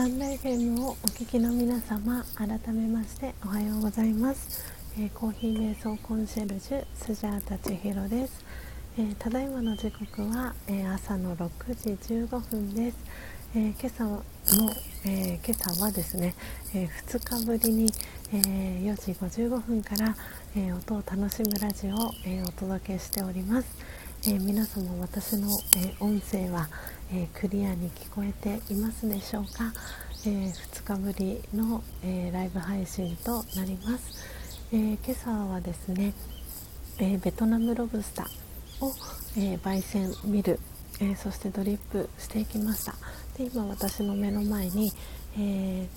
タンド FM をお聞きの皆様改めましておはようございます、えー、コーヒー瞑想コンシェルジュスジャータ千尋です、えー、ただいまの時刻は、えー、朝の6時15分です、え今朝の、え今朝はですね、え2日ぶりに、え4時55分から、え音を楽しむラジオを、えお届けしております、え皆様私の、え音声は、えー、クリアに聞こえていますでしょうか、えー、2日ぶりの、えー、ライブ配信となります、え今朝はですね、えベトナムロブスターを、え焙煎見る、えそしてドリップしていきました。で今私の目の前に、え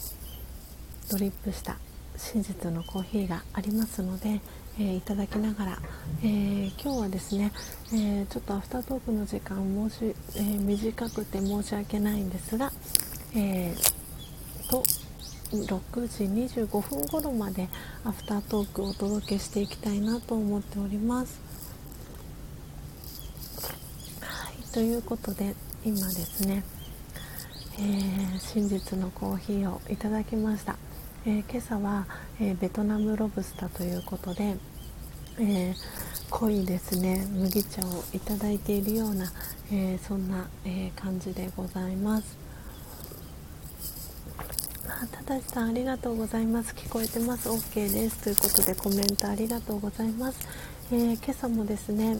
ドリップした真実のコーヒーがありますので、え、いただきながら、えー、今日はですね、えー、ちょっとアフタートークの時間申し、え短くて申し訳ないんですが、えと6時25分頃までアフタートークをお届けしていきたいなと思っております。はい、ということで今ですね、え真実のコーヒーをいただきました。えー、今朝は、えー、ベトナムロブスターということで、えー、濃いですね。麦茶をいただいているような、えそんな、え感じでございます。ただしさんありがとうございます。聞こえてます？OK です。ということでコメントありがとうございます、え今朝もですね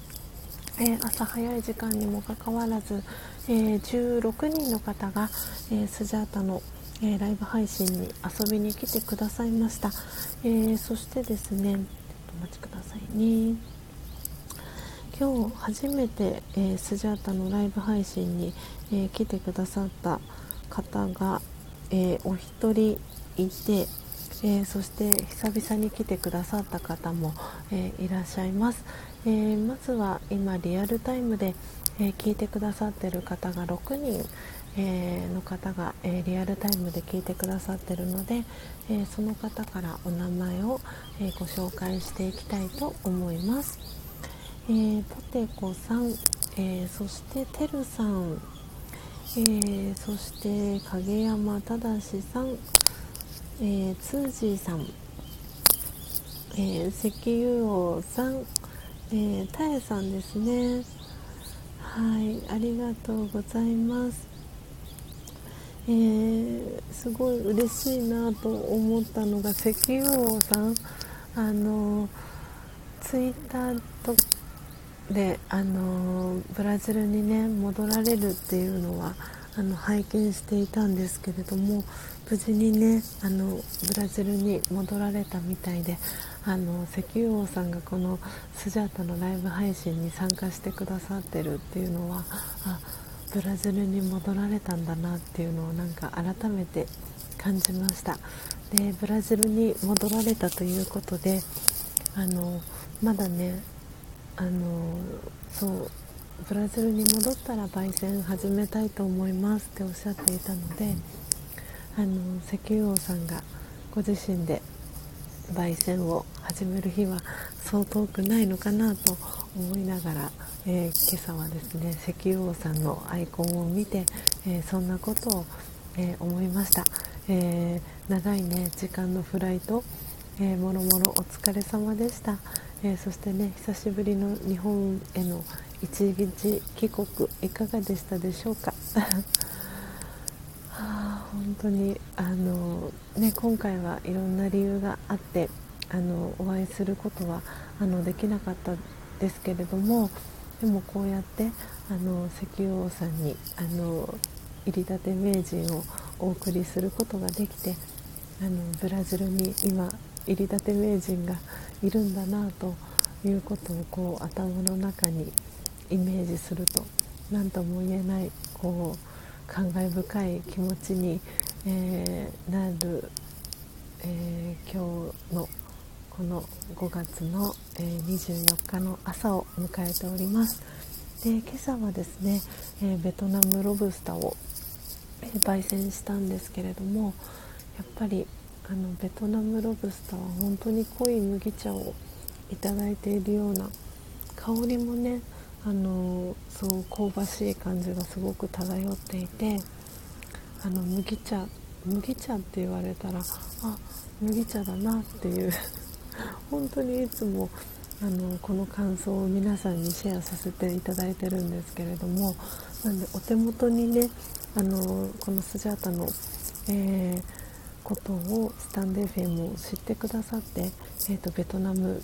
え朝早い時間にもかかわらず、え16人の方が、えスジャータのえー、ライブ配信に遊びに来てくださいました、えー、そしてですねちょっとお待ちくださいね。今日初めて、えー、スジャータのライブ配信に、え来てくださった方が、えお一人いて、えそして久々に来てくださった方も、えいらっしゃいます、えまずは今リアルタイムで、え聞いてくださってる方が6人、えー、の方が、えー、リアルタイムで聞いてくださってるので、えー、その方からお名前を、えご紹介していきたいと思います、えポテコさん、えそしててるさん、えそして影山忠さん、えツージーさん、え石油王さん、えー、たえさんですね。はいありがとうございます。えー、すごい嬉しいなと思ったのが石油王さん。あのツイッターとであのブラジルにね戻られるっていうのはあの拝見していたんですけれども無事にねあのブラジルに戻られたみたいであの石油王さんがこのスジャータのライブ配信に参加してくださってるっていうのはあブラジルに戻られたんだなっていうのをなんか改めて感じました。でブラジルに戻られたということであのまだねあのそうブラジルに戻ったら焙煎始めたいと思いますっておっしゃっていたのであの石油王さんがご自身で焙煎を始める日はそう遠くないのかなと思いながら、えー、今朝はですね石油王さんのアイコンを見て、えー、そんなことを、えー、思いました、え長いね時間のフライト、えもろもろお疲れ様でした、えそしてね久しぶりの日本への一日帰国いかがでしたでしょうか？本当にあの、ね、今回はいろんな理由があってあのお会いすることはあのできなかったですけれどもでもこうやってあの石油王さんにあの入り立て名人をお送りすることができてあのブラジルに今入り立て名人がいるんだなということをこう頭の中にイメージすると何とも言えないこう感慨深い気持ちに、えー、なる、えー、今日のこの5月の、え、24日の朝を迎えております。で今朝はですね、えベトナムロブスターを、え焙煎したんですけれどもやっぱりあのベトナムロブスターは本当に濃い麦茶をいただいているような香りもねあのそう香ばしい感じがすごく漂っていてあの麦茶麦茶って言われたらあ麦茶だなっていう本当にいつもあのこの感想を皆さんにシェアさせていただいてるんですけれどもなんでお手元にねあのこのスジャータの、えー、ことをスタンデーフェムを知ってくださって、えーと、ベトナム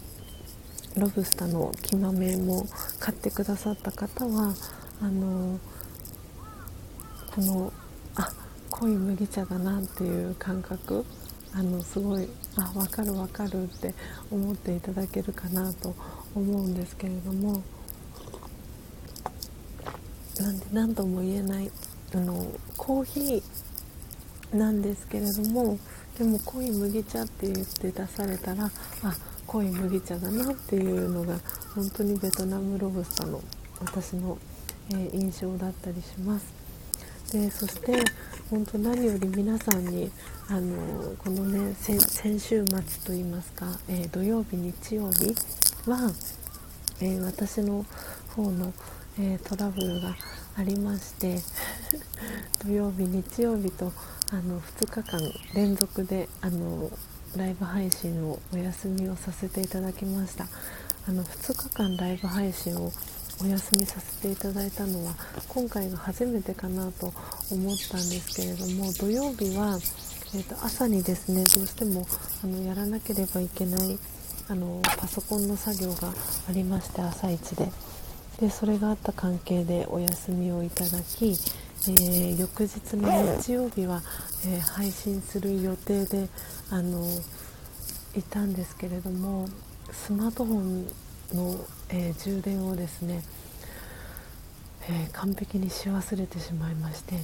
ロブスターの木豆も買ってくださった方はあのこのあ濃い麦茶だなっていう感覚あのすごいあ分かる分かるって思っていただけるかなと思うんですけれども。なんで何とも言えないあのコーヒーなんですけれども。でも濃い麦茶って言って出されたらあ濃い麦茶だなっていうのが本当にベトナムロブスターの私の、えー、印象だったりします。でそして本当何より皆さんにあのこのね先週末といいますか、えー、土曜日日曜日は、えー、私の方の、えトラブルがありまして 土曜日日曜日とあの2日間連続であのライブ配信をお休みをさせていただきました。あの2日間ライブ配信をお休みさせていただいたのは今回が初めてかなと思ったんですけれども土曜日は、えー、と朝にですねどうしてもあのやらなければいけないあのパソコンの作業がありまして朝一で。でそれがあった関係でお休みをいただき、えー、翌日の日曜日は、えー、配信する予定であのいたんですけれどもスマートフォンの、えー、充電をですね、え完璧にし忘れてしまいまして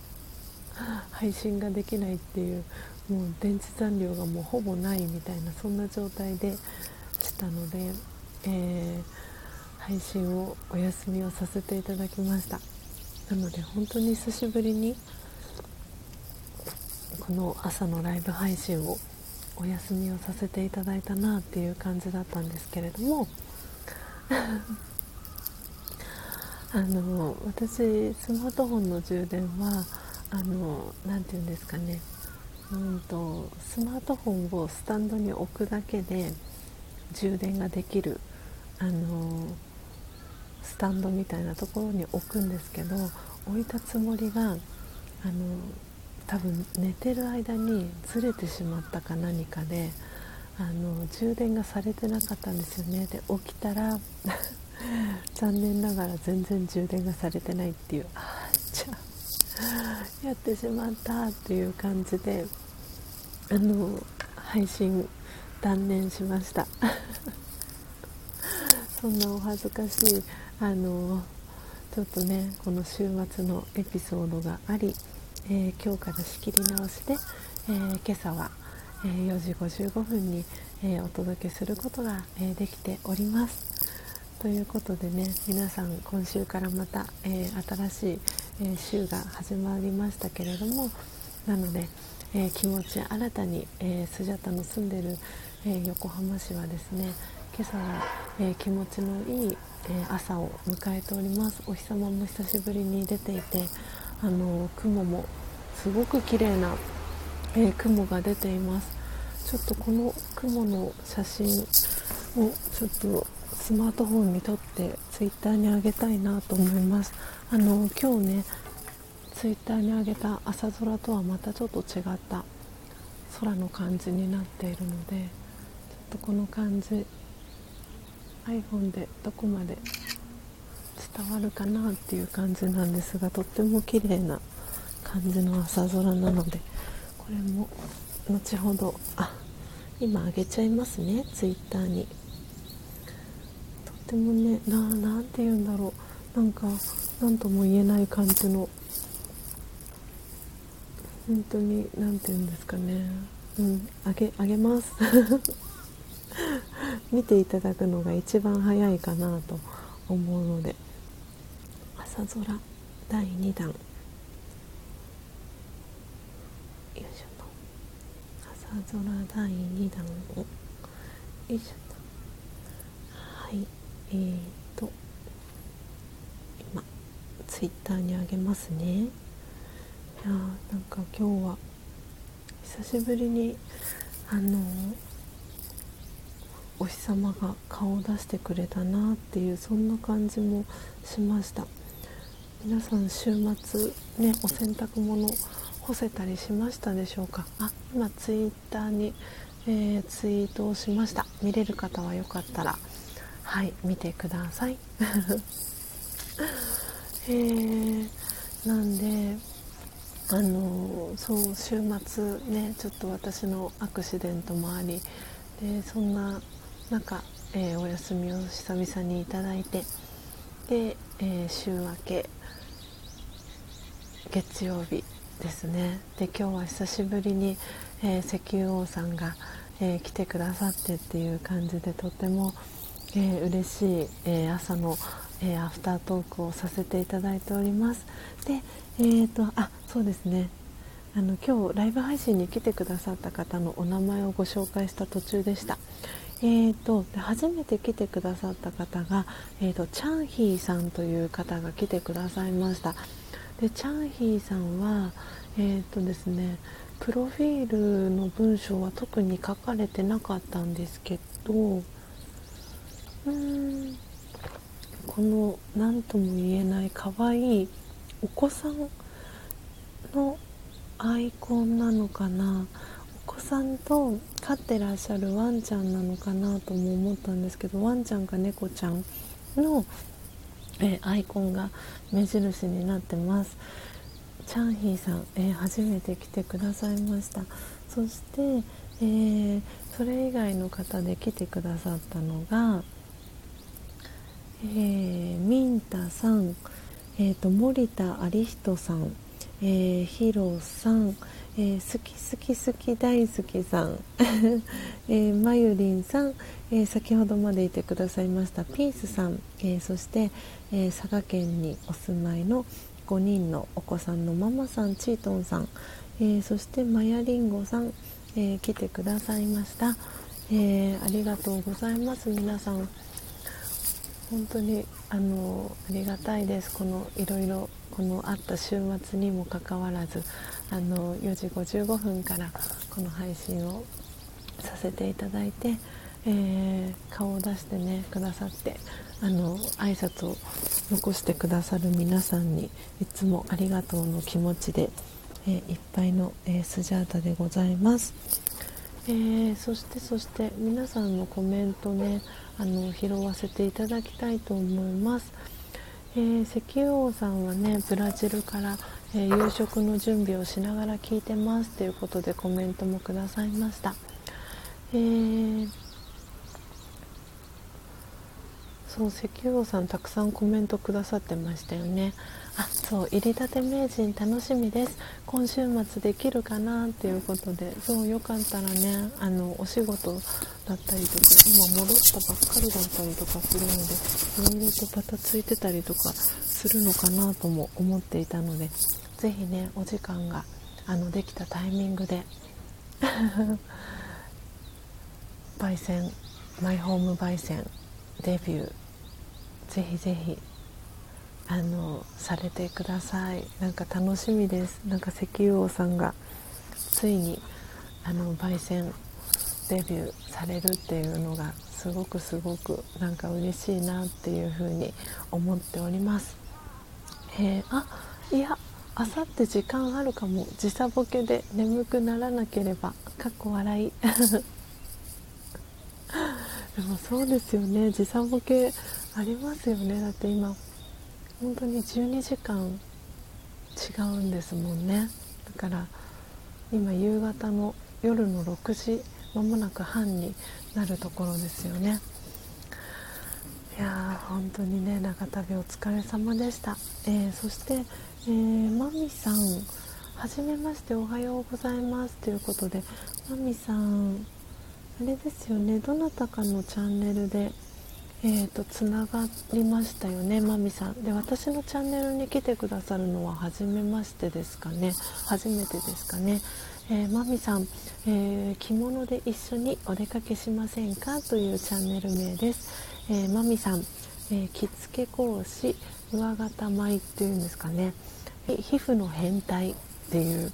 配信ができないっていうもう電池残量がもうほぼないみたいなそんな状態でしたので、えー配信をお休みをさせていただきました。なので本当に久しぶりにこの朝のライブ配信をお休みをさせていただいたなっていう感じだったんですけれども。あの私スマートフォンの充電はあのなて言うんですかね。うんとスマートフォンをスタンドに置くだけで充電ができるあのスタンドみたいなところに置くんですけど置いたつもりがあの多分寝てる間にずれてしまったか何かであの充電がされてなかったんですよね。で起きたら 残念ながら全然充電がされてないっていうああじゃあやってしまったっていう感じであの配信断念しました。そんなお恥ずかしいあのちょっとねこの週末のエピソードがあり、えー、今日から仕切り直しで、えー、今朝は、えー、4時55分に、えお届けすることが、えできております。ということでね皆さん今週からまた、え新しい、え週が始まりましたけれどもなので、え気持ち新たに、えスジャタの住んでる、え横浜市はですね今朝は、え気持ちのいいえ朝を迎えておりますお日様も久しぶりに出ていてあの雲もすごく綺麗な、えー、雲が出ています。ちょっとこの雲の写真をちょっとスマートフォンに撮ってツイッターにあげたいなと思います。あの今日ねツイッターにあげた朝空とはまたちょっと違った空の感じになっているのでちょっとこの感じ iPhone でどこまで伝わるかなっていう感じなんですがとっても綺麗な感じの朝空なのでこれも後ほどあ今あげちゃいますね Twitter に。とってもねななんて言うんだろう。なんか何とも言えない感じの本当に何て言うんですかね。うんあげあげます。見ていただくのが一番早いかなと思うので。朝空第2弾。よいしょと。朝空第2弾を。よいしょと。はい。えーと。今ツイッターにあげますね。いやなんか今日は久しぶりにあのお日様が顔を出してくれたなっていうそんな感じもしました。皆さん週末ねお洗濯物干せたりしましたでしょうか？あ今ツイッターに、えー、ツイートをしました。見れる方はよかったらはい見てください。えー、なんであのそう週末ねちょっと私のアクシデントもありでそんな中、えー、お休みを久々にいただいてで、えー、週明け月曜日ですね。で今日は久しぶりに、えー、石油王さんが、えー、来てくださってっていう感じでとても、えー、嬉しい、え朝の、えアフタートークをさせていただいております。でえーとあそうですね。あの今日ライブ配信に来てくださった方のお名前をご紹介した途中でした。えーと、で初めて来てくださった方が、えーと、チャンヒーさんという方が来てくださいました。でチャンヒーさんは、えーとですね、プロフィールの文章は特に書かれてなかったんですけどうーんこの何とも言えない可愛いお子さんのアイコンなのかなお子さんと飼ってらっしゃるワンちゃんなのかなとも思ったんですけどワンちゃんか猫ちゃんの、えアイコンが目印になってます。チャンヒーさん、えー、初めて来てくださいました。そして、えー、それ以外の方で来てくださったのが、えー、ミンタさん、えーと、森田有人さん、えー、ヒロさん、えー、好き好き好き大好きさん、えー、まゆりんさん、えー、先ほどまでいてくださいましたピースさん、えそして、え佐賀県にお住まいの5人のお子さんのママさんチートンさん、えそしてマヤリンゴさん、え来てくださいました、えありがとうございます。皆さん本当にあのありがたいです。このいろいろこのあった週末にもかかわらず。あの4時55分からこの配信をさせていただいて、えー、顔を出してねくださってあの挨拶を残してくださる皆さんにいつもありがとうの気持ちで、えー、いっぱいの、えー、スジャータでございます。えー、そしてそして皆さんのコメントねあの拾わせていただきたいと思います、えー、石油王さんはねブラジルから、えー、夕食の準備をしながら聞いてますということでコメントもくださいました、えー、そう石油王さんたくさんコメントくださってましたよね。あそう入りたて名人楽しみです。今週末できるかなっていうことで。そうよかったらねあのお仕事だったりとか今戻ったばっかりだったりとかするのでいろいろとバタついてたりとかするのかなとも思っていたので是非ねお時間があのできたタイミングで焙煎マイホーム焙煎デビューぜひぜひあのされてください。なんか楽しみです。なんか石油王さんがついにあの焙煎デビューされるっていうのがすごくすごくなんか嬉しいなっていうふうに思っております、えー、あいやあさって時間あるかも。時差ボケで眠くならなければ。かっこ笑い。でもそうですよね。時差ボケありますよね。だって今本当に12時間違うんですもんね。だから今夕方の夜の6時まもなく半になるところですよね。いやー本当にね長旅お疲れ様でした、えー、そして、えー、マミさんはじめましておはようございますということでマミさんあれですよねどなたかのチャンネルでえーと、つながりましたよねまみさん。で私のチャンネルに来てくださるのは初めましてですかね。初めてですかね、えー、まみさん、えー、着物で一緒にお出かけしませんかというチャンネル名です、えー、まみさん、え着付け講師上型舞っていうんですかね。皮膚の変態っていう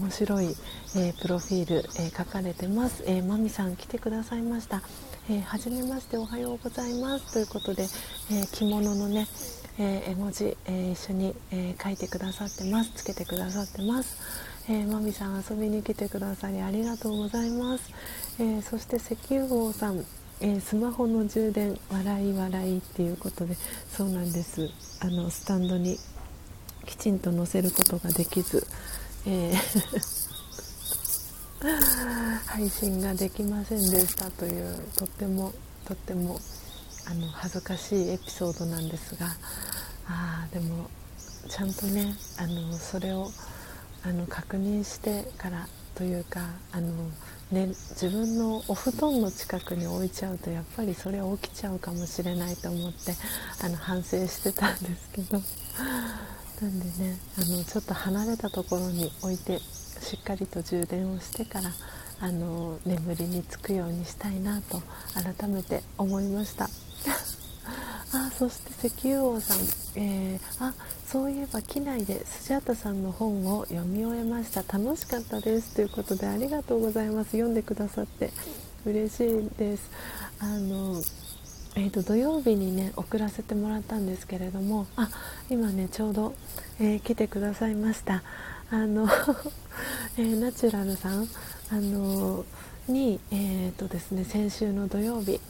面白い、えー、プロフィール、えー、書かれてます、えー、マミさん来てくださいました、えー、はじめましておはようございます。ということで、え着物のね、え絵文字、え一緒に、え書いてくださってます。つけてくださってます。えー、マミさん遊びに来てくださりありがとうございます、えー、そして石油王さん、えー、スマホの充電笑い笑いっていうことでそうなんです。あのスタンドにきちんと載せることができず、え 配信ができませんでしたというとってもとってもあの恥ずかしいエピソードなんですがあでもちゃんとねあのそれをあの確認してからというかあの、ね、自分のお布団の近くに置いちゃうとやっぱりそれ起きちゃうかもしれないと思ってあの反省してたんですけど。なんでねあのちょっと離れたところに置いてしっかりと充電をしてからあの眠りにつくようにしたいなと改めて思いました。あそして石油王さん、えー、あそういえば機内でスジャータさんの本を読み終えました。楽しかったです。ということでありがとうございます。読んでくださって嬉しいです。あのえーと、土曜日にね送らせてもらったんですけれどもあ今ねちょうど、えー、来てくださいました。あの、えー、ナチュラルさんあのに、えーとですね、先週の土曜日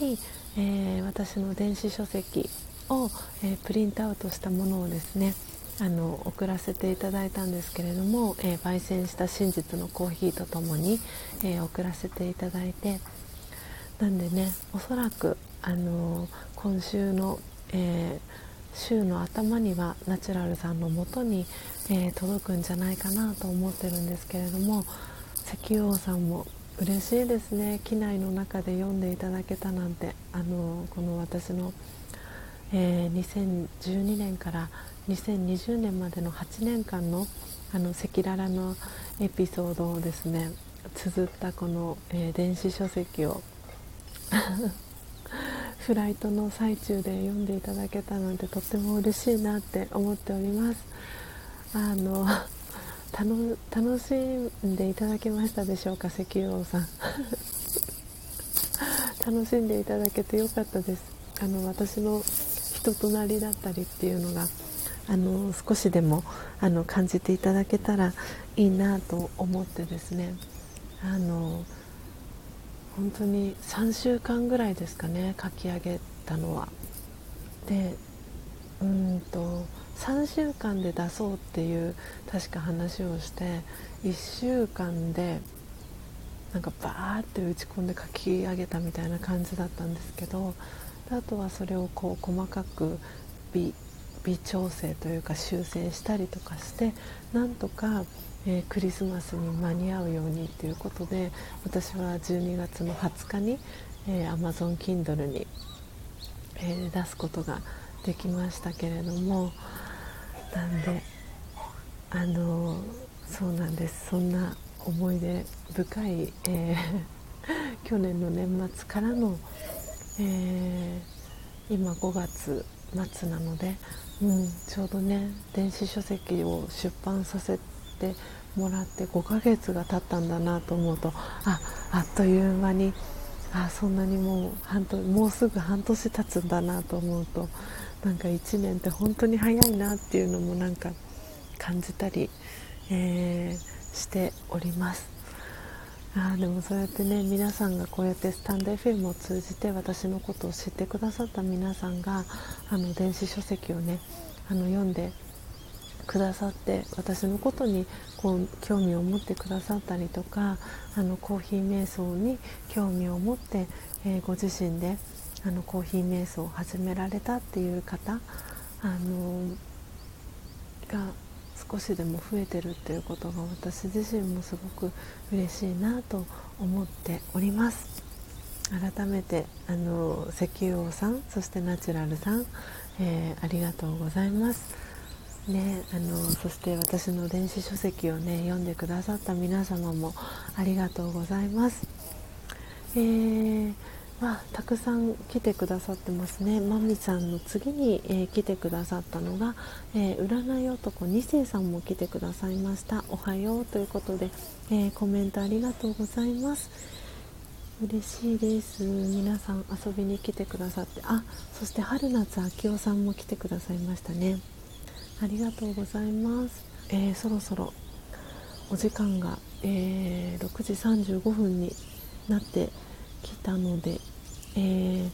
に、え、私の電子書籍を、え、プリントアウトしたものをですねあの送らせていただいたんですけれども、え、焙煎した真実のコーヒーとともに、え送らせていただいてなんでねおそらく、あの今週の、え週の頭にはナチュラルさんのもとに、え届くんじゃないかなと思ってるんですけれども石油王さんも嬉しいですね。機内の中で読んでいただけたなんて。あのこの私の、えー、2012年から2020年までの8年間の赤裸々のエピソードをですね綴ったこの、えー、電子書籍を フライトの最中で読んでいただけたなんてとっても嬉しいなって思っております。あの楽しんでいただけましたでしょうか石油王さん。楽しんでいただけてよかったです。あの私の人となりだったりっていうのがあの少しでもあの感じていただけたらいいなと思ってですね。あの本当に3週間ぐらいですかね書き上げたのは。でうんと3週間で出そうっていう確か話をして1週間でなんかバーって打ち込んで書き上げたみたいな感じだったんですけどあとはそれをこう細かく微微調整というか修正したりとかしてなんとか、えー、クリスマスに間に合うようにということで私は12月の20日に、えー、Amazon Kindle に、えー、出すことができましたけれども。なんであのそうなんですそんな思い出深い、えー、去年の年末からの、えー、今5月末なので、うん、ちょうどね電子書籍を出版させてもらって5ヶ月が経ったんだなと思うとああっという間にあそんなにもう半年もうすぐ半年経つんだなと思うとなんか1年って本当に早いなっていうのもなんか感じたり、えー、しております。あでもそうやってね皆さんがこうやってスタンド FM を通じて私のことを知ってくださった皆さんがあの電子書籍をねあの読んでくださって私のことにこう興味を持ってくださったりとかあのコーヒー瞑想に興味を持って、えー、ご自身であのコーヒー瞑想を始められたっていう方あのが少しでも増えてるっていうことが私自身もすごく嬉しいなと思っております。改めてあの石油王さんそしてナチュラルさん、えー、ありがとうございます。ね、あのそして私の電子書籍をね読んでくださった皆様もありがとうございます。えーわたくさん来てくださってますね。まみさんの次に、えー、来てくださったのが、えー、占い男2世さんも来てくださいました。おはようということで、えー、コメントありがとうございます。嬉しいです。皆さん遊びに来てくださって。あそして春夏秋夫さんも来てくださいましたね。ありがとうございます、えー、そろそろお時間が、えー、6時35分になってきたので、えー、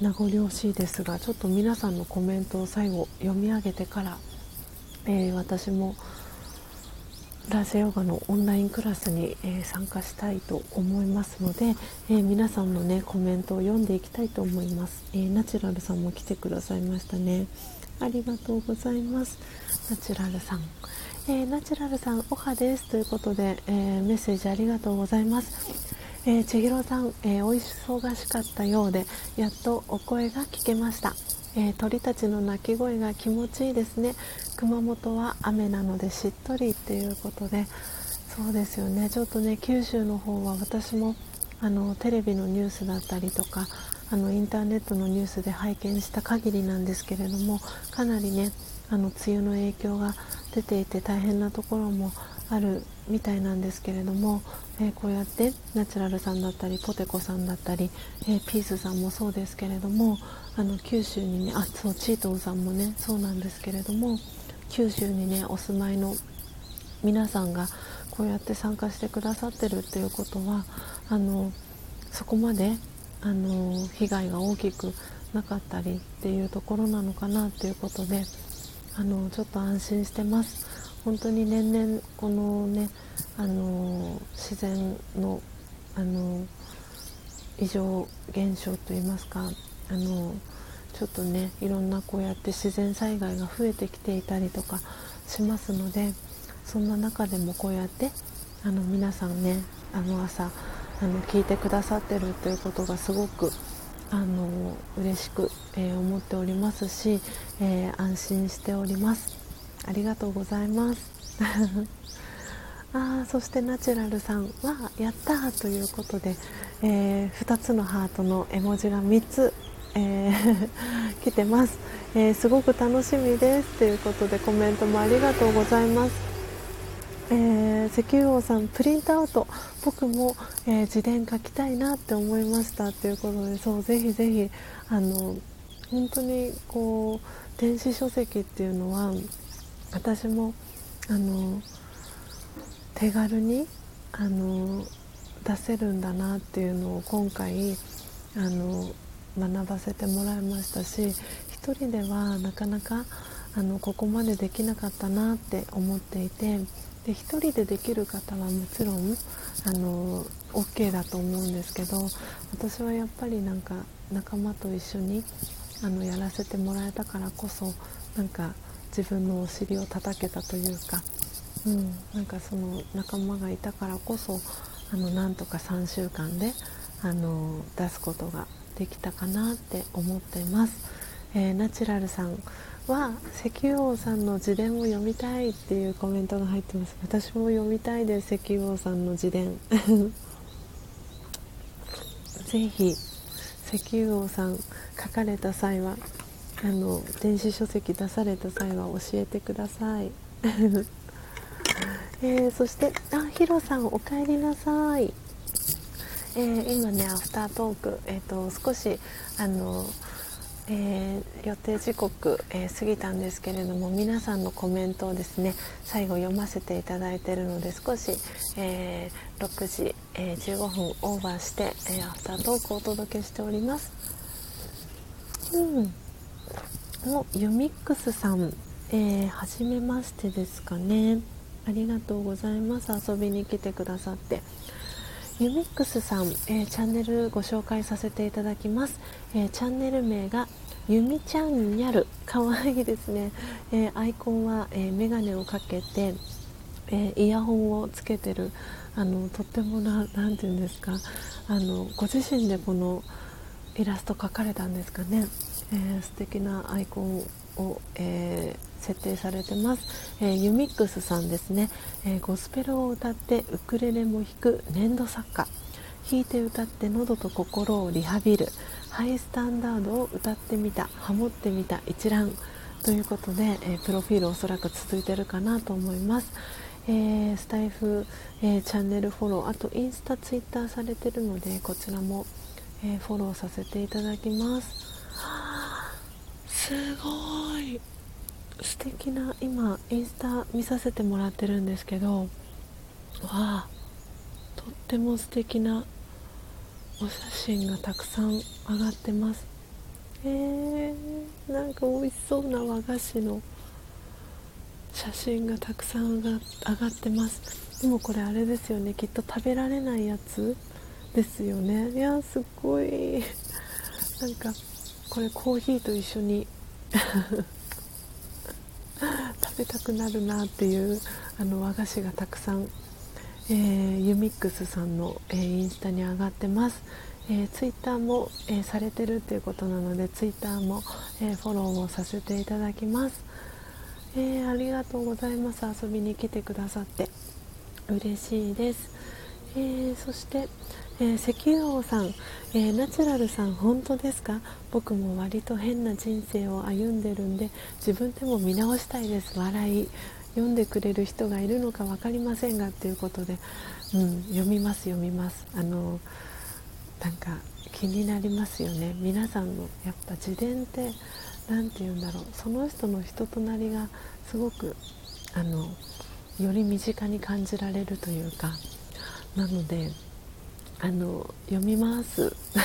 名残惜しいですがちょっと皆さんのコメントを最後読み上げてから、えー、私もラジオヨガのオンラインクラスに、えー、参加したいと思いますので、えー、皆さんのねコメントを読んでいきたいと思います、え、ナチュラルさんも来てくださいましたね。ありがとうございます。ナチュラルさん、えナチュラルさんおはです。ということで、えメッセージありがとうございます。えー、千尋さん、えー、お忙しかったようでやっとお声が聞けました、えー、鳥たちの鳴き声が気持ちいいですね。熊本は雨なのでしっとりっていうことでそうですよね。ちょっとね九州の方は私もあのテレビのニュースだったりとかあのインターネットのニュースで拝見した限りなんですけれどもかなりねあの梅雨の影響が出ていて大変なところもあるみたいなんですけれども、えー、こうやってナチュラルさんだったりポテコさんだったり、えー、ピースさんもそうですけれどもあの九州にねあそうチートンさんもねそうなんですけれども九州にねお住まいの皆さんがこうやって参加してくださってるっていうことはあのそこまであの被害が大きくなかったりっていうところなのかなっていうことであのちょっと安心してます。本当に年々このねあの自然のあの異常現象といいますかあのちょっとねいろんなこうやって自然災害が増えてきていたりとかしますのでそんな中でもこうやってあの皆さんねあの朝あの聞いてくださってるということがすごくあの嬉しく、えー、思っておりますし、えー、安心しております。ありがとうございます。あそしてナチュラルさんはやったということで、えー、2つのハートの絵文字が3つ、えー、来てます、え、すごく楽しみです。ということでコメントもありがとうございます。えー、石油王さんプリントアウト僕も、えー、自伝書きたいなって思いました。ということでそうぜひぜひあの本当にこう電子書籍っていうのは私もあの手軽にあの出せるんだなっていうのを今回あの学ばせてもらいましたし一人ではなかなかあのここまでできなかったなって思っていてで一人でできる方はもちろんあの OK だと思うんですけど私はやっぱりなんか仲間と一緒にあのやらせてもらえたからこそなんか自分のお尻を叩けたというか、うん、なんかその仲間がいたからこそあのなんとか3週間であの出すことができたかなって思ってます、えー、ナチュラルさんは石油王さんの自伝を読みたいっていうコメントが入ってます。私も読みたいです石油王さんの自伝。ぜひ石油王さん書かれた際はあの電子書籍出された際は教えてください、えー、そしてあヒロさんおかえりなさい、えー、今ねアフタートーク、えーと、少しあの、えー、予定時刻、え過ぎたんですけれども皆さんのコメントをですね最後読ませていただいているので少し、え6時、え15分オーバーして、えアフタートークをお届けしております。うん。おユミックスさん、えー、初めましてですかね。ありがとうございます。遊びに来てくださって。ユミックスさん、えー、チャンネルご紹介させていただきます、えー、チャンネル名がゆみちゃんにゃる。かわいいですね、えアイコンは、えー、メガネをかけて、えイヤホンをつけてる。あのとってもな何て言うんですか。あのご自身でこのイラスト描かれたんですかね。えー、素敵なアイコンを、えー、設定されてます、えー、ユミックスさんですね、えゴスペルを歌ってウクレレも弾く粘土作家。弾いて歌って喉と心をリハビル。ハイスタンダードを歌ってみた。ハモってみた一覧。ということで、えー、プロフィールおそらく続いてるかなと思います、えー、スタイフ、えー、チャンネルフォロー。あとインスタツイッターされてるのでこちらも、えフォローさせていただきます。すごい。素敵な今インスタ見させてもらってるんですけどわあとっても素敵なお写真がたくさん上がってます。へえー、なんか美味しそうな和菓子の写真がたくさん上が上がってます。でもこれあれですよね。きっと食べられないやつですよね。いやすっごい。なんかこれコーヒーと一緒にべたくなるなっていうあの和菓子がたくさん、えー、ユミックスさんの、えー、インスタに上がってます、えー、ツイッターも、えされてるっていうことなのでツイッターも、えフォローをさせていただきます、えありがとうございます。遊びに来てくださって嬉しいです、えそして、えー、石油王さん、えー、ナチュラルさん本当ですか？僕も割と変な人生を歩んでるんで自分でも見直したいです。笑い読んでくれる人がいるのか分かりませんがっていうことで、うん、読みます読みます。あのなんか気になりますよね。皆さんのやっぱ自伝って何て言うんだろう。その人の人となりがすごくあのより身近に感じられるというか。なのであの読みます。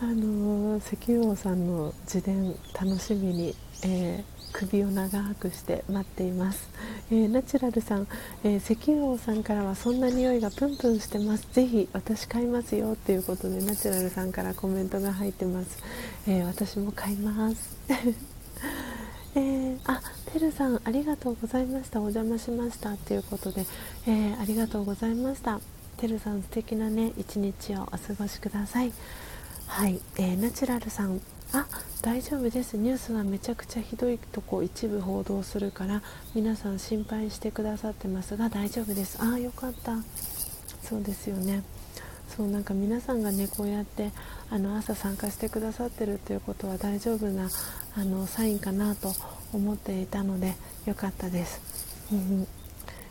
あの石油王さんの自伝楽しみに、えー、首を長くして待っています、えー、ナチュラルさん、えー、石油王さんからはそんな匂いがプンプンしてます。ぜひ私買いますよっていうことでナチュラルさんからコメントが入ってます、え私も買います。えー、あてるさんありがとうございました。お邪魔しましたということで、えー、ありがとうございました。てるさん素敵なね一日をお過ごしください。はい、えー、ナチュラルさん。あ大丈夫です。ニュースはめちゃくちゃひどいとこ一部報道するから皆さん心配してくださってますが大丈夫です。ああよかった。そうですよね。そうなんか皆さんがねこうやってあの朝参加してくださってるということは大丈夫なあのサインかなと思っていたのでよかったです。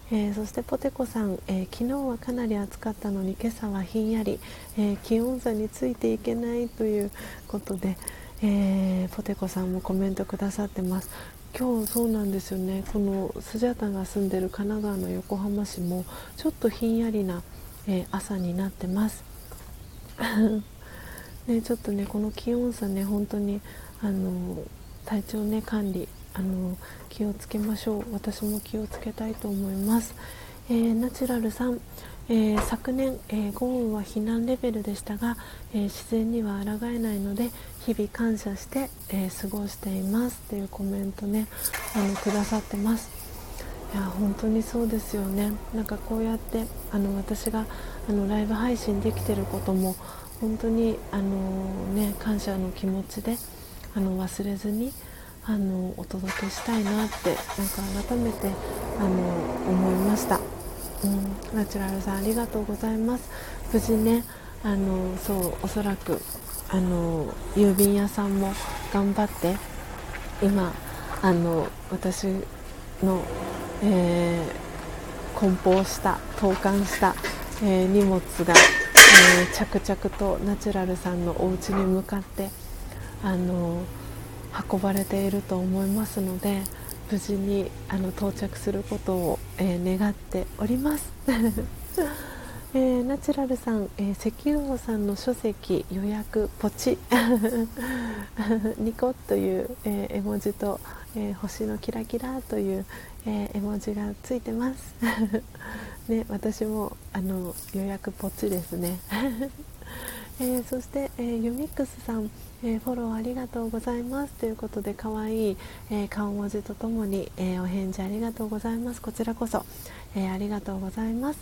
えー、そしてポテコさん、えー、昨日はかなり暑かったのに今朝はひんやり、えー、気温差についていけないということで、えポテコさんもコメントくださってます。今日そうなんですよね。このスジャタが住んでる神奈川の横浜市もちょっとひんやりな、え朝になってます。ね、ちょっとねこの気温差ね本当にあの体調ね管理あの気をつけましょう。私も気をつけたいと思います、えー、ナチュラルさん、えー、昨年、えー、豪雨は避難レベルでしたが、え自然には抗えないので日々感謝して、え過ごしています。っていうコメントねあのくださってます。いや本当にそうですよね。なんかこうやってあの私があのライブ配信できてることも本当にあの、ね、感謝の気持ちであの忘れずにあのお届けしたいなってなんか改めてあの思いました、うん、ナチュラルさんありがとうございます。無事ねあのそうおそらくあの郵便屋さんも頑張って今あの私の、えー、梱包した投函した、えー、荷物がえー、着々とナチュラルさんのお家に向かってあの運ばれていると思いますので無事にあの到着することを、えー、願っております。えー、ナチュラルさん、えー、石油王さんの書籍予約ポチ ニコという、えー、絵文字と、え星のキラキラという、え絵文字がついてます。ね、私もあの予約ポチですね。えー、そして、えー、ユミックスさん、えー、フォローありがとうございますということで可愛い、え顔文字とともに、えお返事ありがとうございますこちらこそ、えありがとうございます。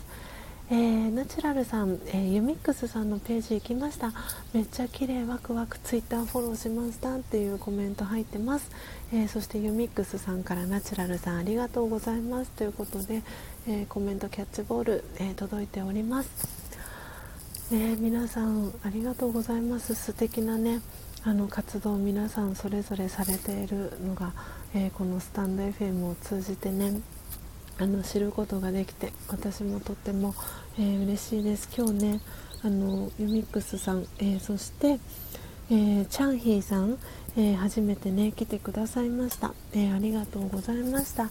えー、ナチュラルさん、えー、ユミックスさんのページ行きました。めっちゃ綺麗ワクワクツイッターフォローしましたっていうコメント入ってます、えー、そしてユミックスさんからナチュラルさんありがとうございます。ということで、えコメントキャッチボール、え届いております、ね、皆さんありがとうございます。素敵なねあの活動皆さんそれぞれされているのが、えこのスタンド FM を通じてねあの知ることができて私もとっても、えー、嬉しいです。今日ねあのユミックスさん、えー、そして、えー、チャンヒーさん、えー、初めてね来てくださいました、えありがとうございました、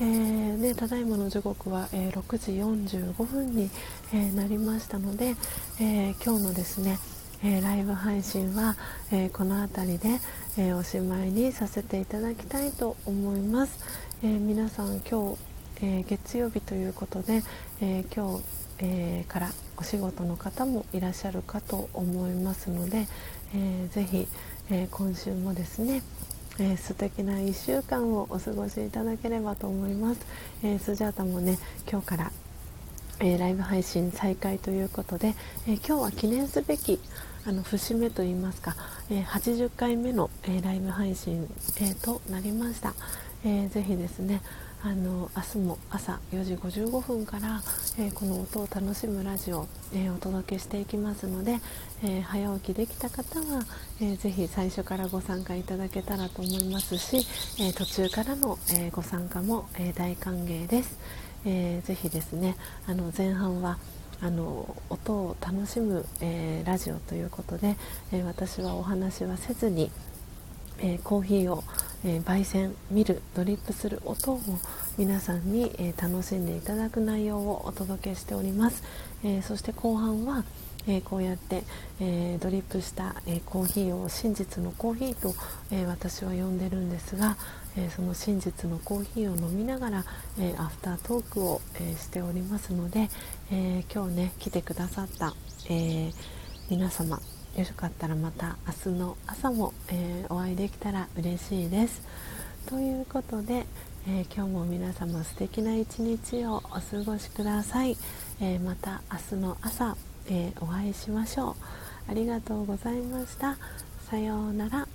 えね、ただいまの時刻は、え6時45分に、えなりましたので、え今日のですねえライブ配信は、えこの辺りで、えおしまいにさせていただきたいと思います、え皆さん今日、え月曜日ということで、え今日、えからお仕事の方もいらっしゃるかと思いますので、えー、ぜひ、え、今週もですねえー、素敵な1週間をお過ごしいただければと思います、え、スジャータもね今日から、え、ライブ配信再開ということで、え今日は記念すべきあの節目といいますか、え80回目の、えライブ配信、えとなりました、えー、ぜひですねあの明日も朝4時55分から、えー、この音を楽しむラジオを、えー、お届けしていきますので、えー、早起きできた方は、えぜひ最初からご参加いただけたらと思いますし、え途中からの、えご参加も、え大歓迎です、えー、ぜひですねあの前半はあの音を楽しむ、えラジオということで、え私はお話はせずに、えコーヒーをえー、焙煎見るドリップする音を皆さんに、えー、楽しんでいただく内容をお届けしております、え、そして後半は、えこうやって、えドリップした、えコーヒーを真実のコーヒーと、え私は呼んでるんですが、えその真実のコーヒーを飲みながら、えアフタートークを、えしておりますので、え今日ね来てくださった、え皆様よかったらまた明日の朝も、えー、お会いできたら嬉しいです。ということで、えー、今日も皆様素敵な一日をお過ごしください。えー、また明日の朝、えお会いしましょう。ありがとうございました。さようなら。